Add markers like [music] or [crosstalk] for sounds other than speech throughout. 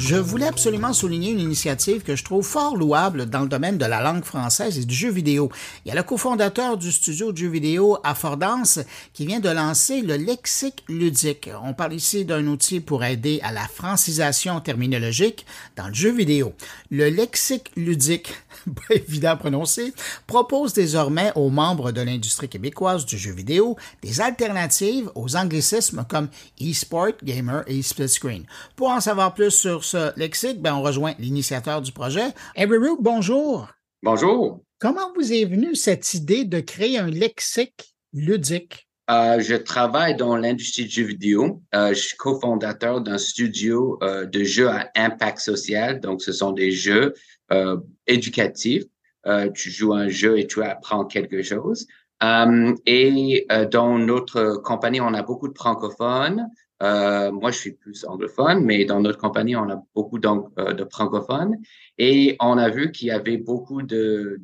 Je voulais absolument souligner une initiative que je trouve fort louable dans le domaine de la langue française et du jeu vidéo. Il y a le cofondateur du studio de jeux vidéo Affordance qui vient de lancer le lexique ludique. On parle ici d'un outil pour aider à la francisation terminologique dans le jeu vidéo. Le lexique ludique, [laughs] pas évident à prononcer, propose désormais aux membres de l'industrie québécoise du jeu vidéo des alternatives aux anglicismes comme e-sport, gamer et split screen. Pour en savoir plus sur ce lexique, ben, on rejoint l'initiateur du projet. Root, bonjour. Bonjour. Comment vous est venue cette idée de créer un lexique ludique? Euh, je travaille dans l'industrie du jeu vidéo. Euh, je suis cofondateur d'un studio euh, de jeux à impact social. Donc, ce sont des jeux éducatifs. tu joues un jeu et tu apprends quelque chose. et dans notre compagnie, on a beaucoup de francophones. Euh, moi, je suis plus anglophone, mais dans notre compagnie, on a beaucoup euh, de francophones. Et on a vu qu'il y avait beaucoup de,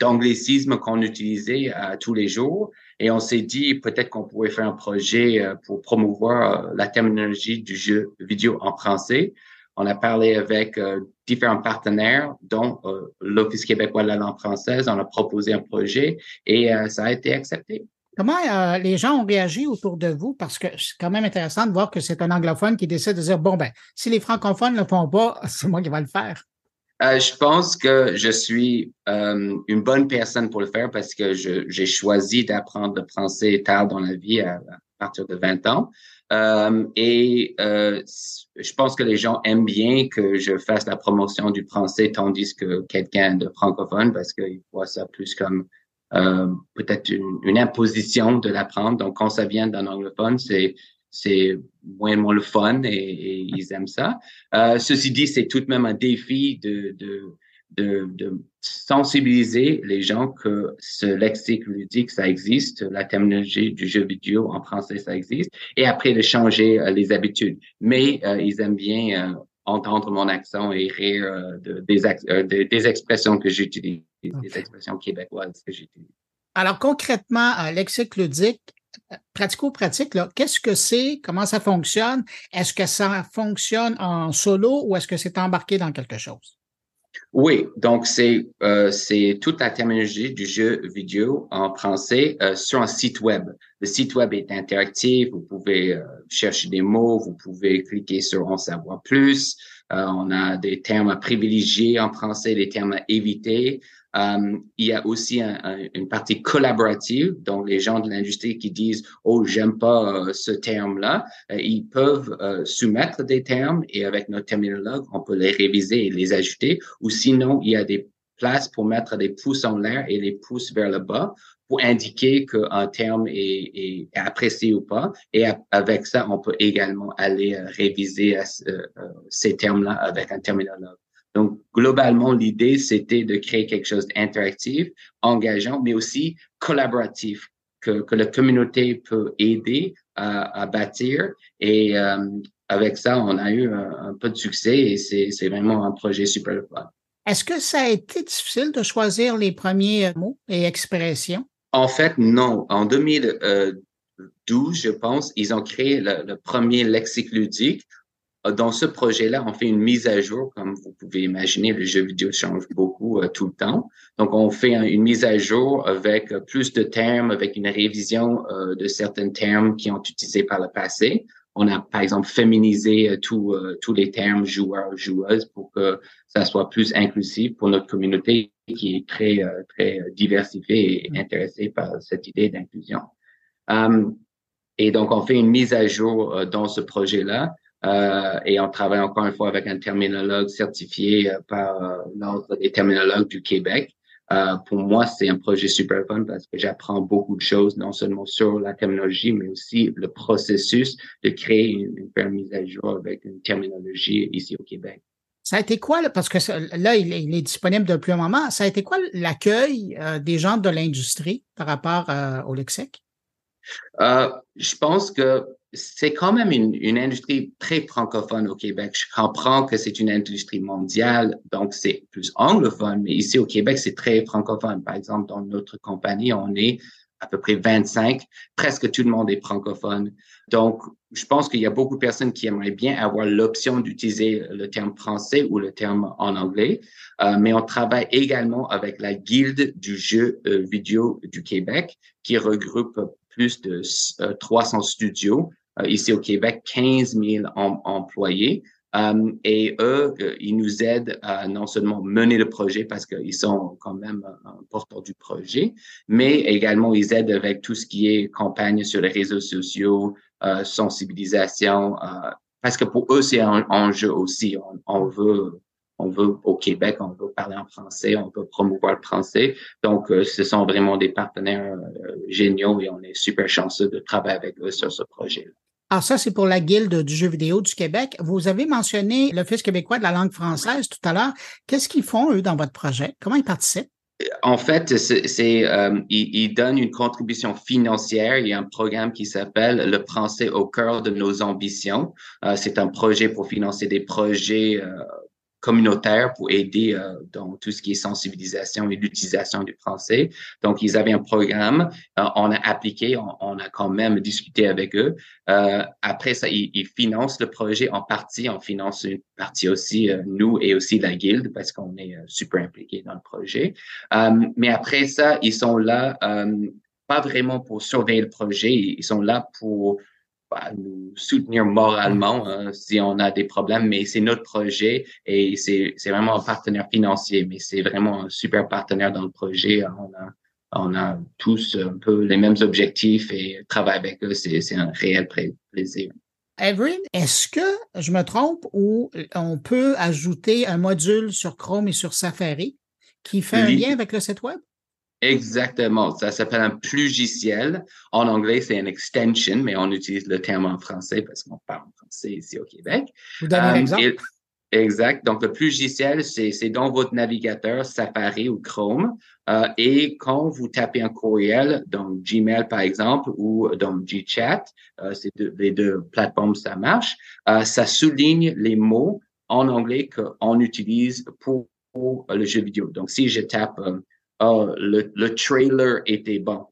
d'anglicisme qu'on utilisait euh, tous les jours. Et on s'est dit peut-être qu'on pourrait faire un projet pour promouvoir la terminologie du jeu vidéo en français. On a parlé avec différents partenaires, dont l'Office québécois de la langue française. On a proposé un projet et ça a été accepté. Comment euh, les gens ont réagi autour de vous? Parce que c'est quand même intéressant de voir que c'est un anglophone qui décide de dire, bon, ben, si les francophones ne le font pas, [laughs] c'est moi qui vais le faire. Euh, je pense que je suis euh, une bonne personne pour le faire parce que j'ai choisi d'apprendre le français tard dans la vie à, partir de 20 ans. et je pense que les gens aiment bien que je fasse la promotion du français tandis que quelqu'un de francophone parce qu'ils voient ça plus comme euh, peut-être une, imposition de l'apprendre. Donc, quand ça vient d'un anglophone, c'est c'est moins, moins le fun et, ils aiment ça. Euh, ceci dit, c'est tout de même un défi de, de, de, sensibiliser les gens que ce lexique ludique, ça existe, la terminologie du jeu vidéo en français, ça existe, et après de changer euh, les habitudes. Mais euh, ils aiment bien entendre mon accent et rire de, des, des expressions que j'utilise des expressions québécoises que j'utilise. Alors concrètement, euh, lexique ludique, euh, pratico-pratique, qu'est-ce que c'est? Comment ça fonctionne? Est-ce que ça fonctionne en solo ou est-ce que c'est embarqué dans quelque chose? Oui, donc c'est euh, c'est toute la terminologie du jeu vidéo en français sur un site web. Le site web est interactif, vous pouvez chercher des mots, vous pouvez cliquer sur en savoir plus. on a des termes à privilégier en français, des termes à éviter. Euh, il y a aussi une partie collaborative, donc les gens de l'industrie qui disent oh j'aime pas euh, ce terme-là, euh, ils peuvent soumettre des termes et avec notre terminologue on peut les réviser et les ajouter. Ou sinon il y a des places pour mettre des pouces en l'air et les pouces vers le bas pour indiquer qu'un terme est, est, apprécié ou pas. Et avec ça, on peut également aller réviser ces termes-là avec un terminologue. Donc, globalement, l'idée, c'était de créer quelque chose d'interactif, engageant, mais aussi collaboratif, que, que la communauté peut aider à, à bâtir. Et euh, avec ça, on a eu un, peu de succès et c'est vraiment un projet super fun. Est-ce que ça a été difficile de choisir les premiers mots et expressions? En fait, non. En 2012, je pense, ils ont créé le, le premier lexique ludique euh, dans ce projet-là, on fait une mise à jour, comme vous pouvez imaginer, le jeu vidéo change beaucoup euh, tout le temps. Donc, on fait une mise à jour avec euh, plus de termes, avec une révision de certains termes qui ont été utilisés par le passé. On a, par exemple, féminisé tous les termes joueurs, joueuses pour que ça soit plus inclusif pour notre communauté qui est très, très diversifiée et mm. intéressée par cette idée d'inclusion. et donc, on fait une mise à jour dans ce projet-là. Euh, et on travaille encore une fois avec un terminologue certifié euh, par euh, l'Ordre des terminologues du Québec. Euh, pour moi, c'est un projet super fun parce que j'apprends beaucoup de choses, non seulement sur la terminologie, mais aussi le processus de créer une, une mise à jour avec une terminologie ici au Québec. Ça a été quoi, parce que là, il est, disponible depuis un moment, ça a été quoi l'accueil des gens de l'industrie par rapport au lexique? je pense que c'est quand même une, une, industrie très francophone au Québec. Je comprends que c'est une industrie mondiale, donc c'est plus anglophone, mais ici au Québec, c'est très francophone. Par exemple, dans notre compagnie, on est à peu près 25. Presque tout le monde est francophone. Donc, je pense qu'il y a beaucoup de personnes qui aimeraient bien avoir l'option d'utiliser le terme français ou le terme en anglais. Euh, mais on travaille également avec la Guilde du jeu euh, vidéo du Québec, qui regroupe plus de 300 studios. Ici au Québec, 15 000 employés. Euh, et eux, euh, ils nous aident à non seulement mener le projet parce qu'ils sont quand même un porteur du projet, mais également ils aident avec tout ce qui est campagne sur les réseaux sociaux, euh, sensibilisation, parce que pour eux, c'est un enjeu aussi. On, on, veut on veut au Québec, on veut parler en français, on veut promouvoir le français. Donc, ce sont vraiment des partenaires géniaux et on est super chanceux de travailler avec eux sur ce projet-là. Alors ça, c'est pour la Guilde du jeu vidéo du Québec. Vous avez mentionné l'Office québécois de la langue française tout à l'heure. Qu'est-ce qu'ils font, eux, dans votre projet? Comment ils participent? En fait, c'est euh, ils, donnent une contribution financière. Il y a un programme qui s'appelle Le français au cœur de nos ambitions. Euh, c'est un projet pour financer des projets euh, communautaire pour aider euh, dans tout ce qui est sensibilisation et l'utilisation du français. Donc, ils avaient un programme, euh, on a appliqué, on, a quand même discuté avec eux. Euh, après ça, ils, ils, financent le projet en partie, on finance une partie aussi, euh, nous et aussi la guilde, parce qu'on est super impliqués dans le projet. mais après ça, ils sont là, pas vraiment pour surveiller le projet, ils sont là pour nous soutenir moralement hein, si on a des problèmes, mais c'est notre projet et c'est vraiment un partenaire financier, mais c'est vraiment un super partenaire dans le projet. On a, on a tous un peu les mêmes objectifs et travailler avec eux, c'est un réel plaisir. Evelyn, est-ce que je me trompe ou on peut ajouter un module sur Chrome et sur Safari qui fait un lien avec le site web? Exactement. Ça s'appelle un plugiciel. En anglais, c'est une extension, mais on utilise le terme en français parce qu'on parle en français ici au Québec. Vous donnez un euh, exemple? exact. Donc, le plugiciel, c'est dans votre navigateur Safari ou Chrome. Euh, et quand vous tapez un courriel dans Gmail, par exemple, ou dans GChat, euh, c'est les deux plateformes, ça marche, euh, ça souligne les mots en anglais qu'on utilise pour, pour, le jeu vidéo. Donc, si je tape oh, le, le, trailer était bon.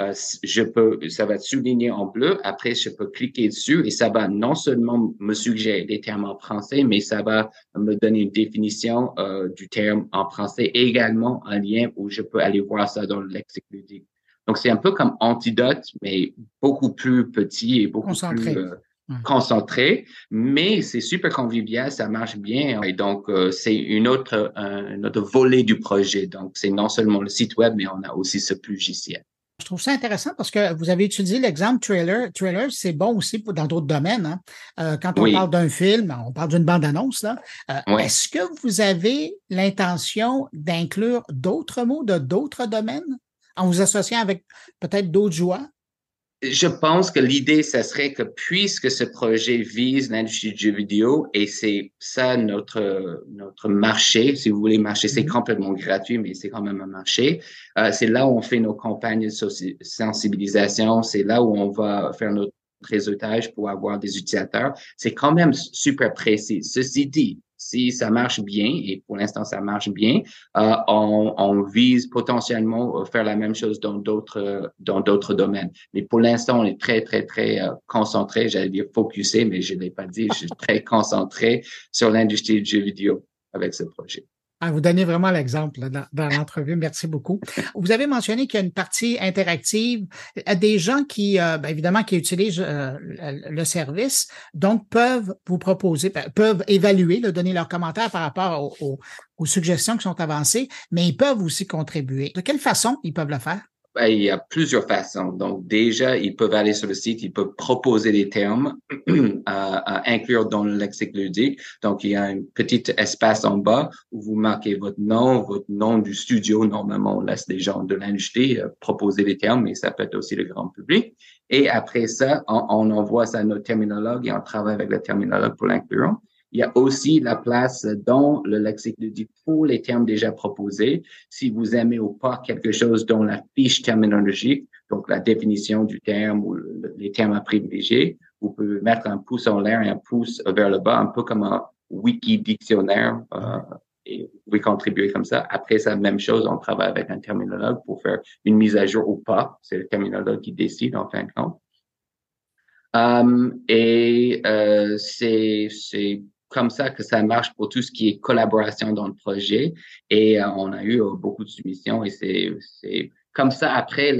Euh, je peux, ça va être souligné en bleu. Après, je peux cliquer dessus et ça va non seulement me suggérer des termes en français, mais ça va me donner une définition euh, du terme en français et également un lien où je peux aller voir ça dans le lexique ludique. Donc, c'est un peu comme Antidote, mais beaucoup plus petit et beaucoup plus euh, concentré, mais c'est super convivial, ça marche bien. Et donc, euh, c'est une autre, un, autre volet du projet. Donc, c'est non seulement le site web, mais on a aussi ce logiciel. Je trouve ça intéressant parce que vous avez utilisé l'exemple trailer. Trailer, c'est bon aussi pour, dans d'autres domaines. Hein. Euh, quand on parle d'un film, on parle d'une bande-annonce. Euh, Est-ce que vous avez l'intention d'inclure d'autres mots de d'autres domaines en vous associant avec peut-être d'autres joueurs? Je pense que l'idée, ce serait que puisque ce projet vise l'industrie du jeu vidéo et c'est ça notre notre marché, si vous voulez, marché, c'est mm-hmm. complètement gratuit, mais c'est quand même un marché. Euh, c'est là où on fait nos campagnes de sensibilisation, c'est là où on va faire notre réseautage pour avoir des utilisateurs. C'est quand même super précis. Ceci dit, si ça marche bien, et pour l'instant ça marche bien, euh, on, on, vise potentiellement euh, faire la même chose dans d'autres dans d'autres domaines. Mais pour l'instant, on est très très très euh, concentré, j'allais dire focusé, mais je l'ai pas dit, je suis très concentré sur l'industrie du jeu vidéo avec ce projet. Vous donnez vraiment l'exemple dans, l'entrevue. Merci beaucoup. Vous avez mentionné qu'il y a une partie interactive. Des gens qui, euh, ben, évidemment, qui utilisent euh, le service, donc peuvent vous proposer, ben, peuvent évaluer, donner leurs commentaires par rapport aux suggestions qui sont avancées, mais ils peuvent aussi contribuer. De quelle façon ils peuvent le faire? Ben, il y a plusieurs façons. Donc, déjà, ils peuvent aller sur le site, ils peuvent proposer des termes à, [clears throat] inclure dans le lexique ludique. Donc, il y a un petit espace en bas où vous marquez votre nom, votre nom du studio. Normalement, on laisse des gens de l'industrie euh, proposer des termes, mais ça peut être aussi le grand public. Et après ça, on, on envoie ça à notre terminologue et on travaille avec le terminologue pour l'inclure. Il y a aussi la place dans le lexique ludique pour les termes déjà proposés. Si vous aimez ou pas quelque chose dans la fiche terminologique, donc la définition du terme ou les termes à privilégier, vous pouvez mettre un pouce en l'air et un pouce vers le bas, un peu comme un wiki dictionnaire, euh, et vous pouvez contribuer comme ça. Après, c'est la même chose, on travaille avec un terminologue pour faire une mise à jour ou pas. C'est le terminologue qui décide en fin de compte. Um, et euh, c'est comme ça que ça marche pour tout ce qui est collaboration dans le projet. Et euh, on a eu euh, beaucoup de soumissions et c'est comme ça après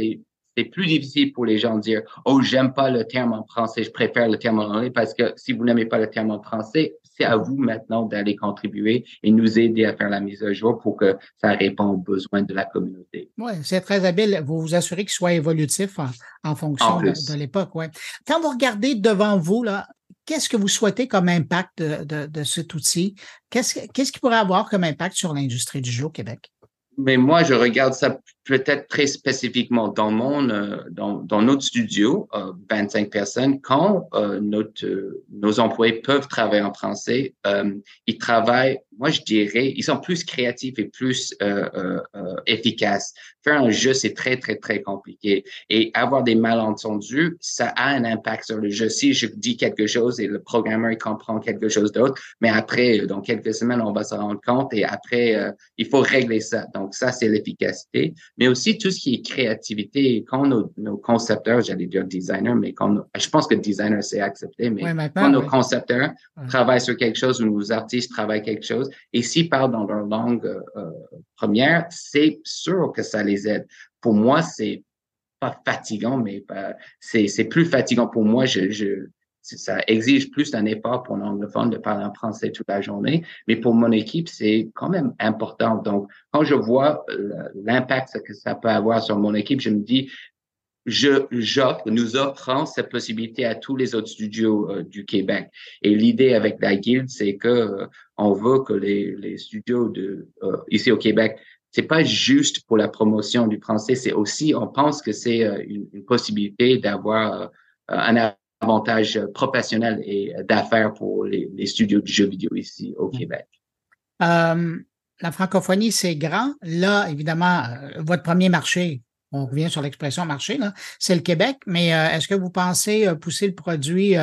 c'est plus difficile pour les gens de dire oh j'aime pas le terme en français je préfère le terme en anglais parce que si vous n'aimez pas le terme en français c'est à vous maintenant d'aller contribuer et nous aider à faire la mise à jour pour que ça réponde aux besoins de la communauté. Oui, c'est très habile. Vous vous assurez qu'il soit évolutif en, fonction de, l'époque. Ouais. Quand vous regardez devant vous, là, qu'est-ce que vous souhaitez comme impact de, de, cet outil? Qu'est-ce, qu'est-ce qui pourrait avoir comme impact sur l'industrie du jeu au Québec? Mais moi, je regarde ça peut-être très spécifiquement dans mon euh, dans, dans notre studio, euh, 25 personnes, quand euh, notre euh, nos employés peuvent travailler en français, euh, ils travaillent, moi je dirais, ils sont plus créatifs et plus efficaces. Faire un jeu, c'est très très très compliqué et avoir des malentendus, ça a un impact sur le jeu. Si je dis quelque chose et le programmeur il comprend quelque chose d'autre, mais après dans quelques semaines on va se rendre compte et après il faut régler ça. Donc ça c'est l'efficacité mais aussi tout ce qui est créativité. Quand nos, nos concepteurs, j'allais dire designer, mais quand je pense que designer c'est accepté, mais quand nos concepteurs travaillent sur quelque chose ou nos artistes travaillent quelque chose, et s'ils parlent dans leur langue euh, euh, première, c'est sûr que ça les aide. Pour moi, c'est pas fatigant, mais c'est plus fatigant pour moi. Je, je ça exige plus d'un effort pour un anglophone de parler en français toute la journée, mais pour mon équipe, c'est quand même important. Donc, quand je vois euh, l'impact que ça peut avoir sur mon équipe, je me dis, je j'offre, nous offrons cette possibilité à tous les autres studios euh, du Québec. Et l'idée avec la guilde, c'est que euh, on veut que les, les studios de ici au Québec, c'est pas juste pour la promotion du français, c'est aussi, on pense que c'est une, une, possibilité d'avoir un avantage professionnel et d'affaires pour les, studios de jeux vidéo ici au Québec. Euh, la francophonie, c'est grand. Là, évidemment, euh, votre premier marché, on revient sur l'expression marché, c'est le Québec, mais euh, est-ce que vous pensez pousser le produit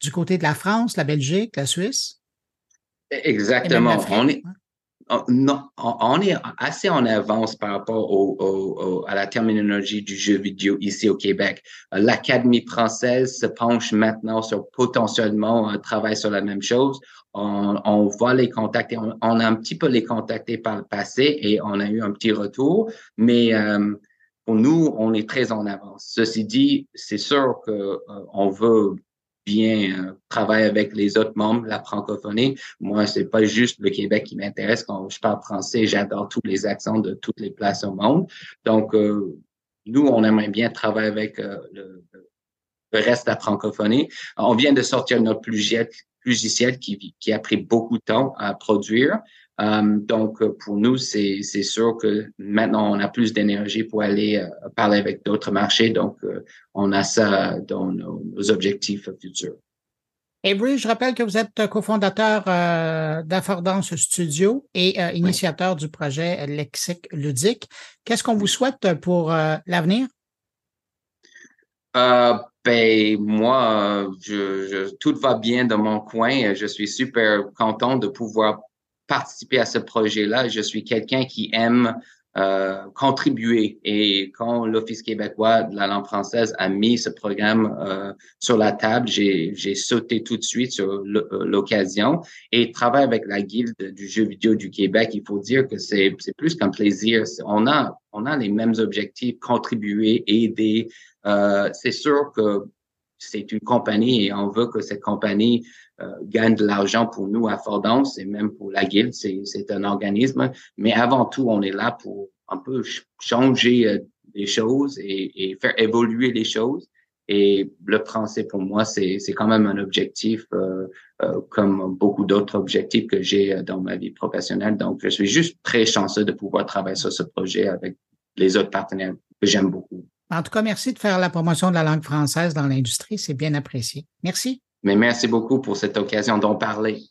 du côté de la France, la Belgique, la Suisse? Exactement. On est, Oh, non, on est assez en avance par rapport au, à la terminologie du jeu vidéo ici au Québec. L'Académie française se penche maintenant sur potentiellement un travail sur la même chose. On, on les contacter, on, a un petit peu les contacter par le passé et on a eu un petit retour, mais euh, pour nous, on est très en avance. Ceci dit, c'est sûr que euh, on veut bien euh, travailler avec les autres membres la francophonie. Moi, c'est pas juste le Québec qui m'intéresse. Quand je parle français, j'adore tous les accents de toutes les places au monde. Donc, euh, nous, on aimerait bien travailler avec euh, le, le, reste de la francophonie. On vient de sortir notre logiciel qui, qui a pris beaucoup de temps à produire. Um, donc, pour nous, c'est sûr que maintenant, on a plus d'énergie pour aller euh, parler avec d'autres marchés. Donc, euh, on a ça dans nos, objectifs futurs. Avery, je rappelle que vous êtes cofondateur euh, d'Affordance Studio et euh, initiateur du projet Lexique Ludique. Qu'est-ce qu'on vous souhaite pour l'avenir? ben moi, je, je, tout va bien dans mon coin. Je suis super content de pouvoir participer à ce projet-là. Je suis quelqu'un qui aime euh, contribuer. Et quand l'Office québécois de la langue française a mis ce programme euh, sur la table, j'ai, sauté tout de suite sur euh, l'occasion et travailler avec la Guilde du jeu vidéo du Québec. Il faut dire que c'est plus qu'un plaisir. On a, on a les mêmes objectifs, contribuer, aider. Euh, c'est sûr que c'est une compagnie et on veut que cette compagnie euh, gagne de l'argent pour nous à Fordance et même pour la guilde, c'est un organisme. Mais avant tout, on est là pour un peu changer euh, les choses et, et, faire évoluer les choses. Et le français, pour moi, c'est quand même un objectif euh, euh comme beaucoup d'autres objectifs que j'ai dans ma vie professionnelle. Donc, je suis juste très chanceux de pouvoir travailler sur ce projet avec les autres partenaires que j'aime beaucoup. En tout cas, merci de faire la promotion de la langue française dans l'industrie. C'est bien apprécié. Merci. Mais merci beaucoup pour cette occasion d'en parler.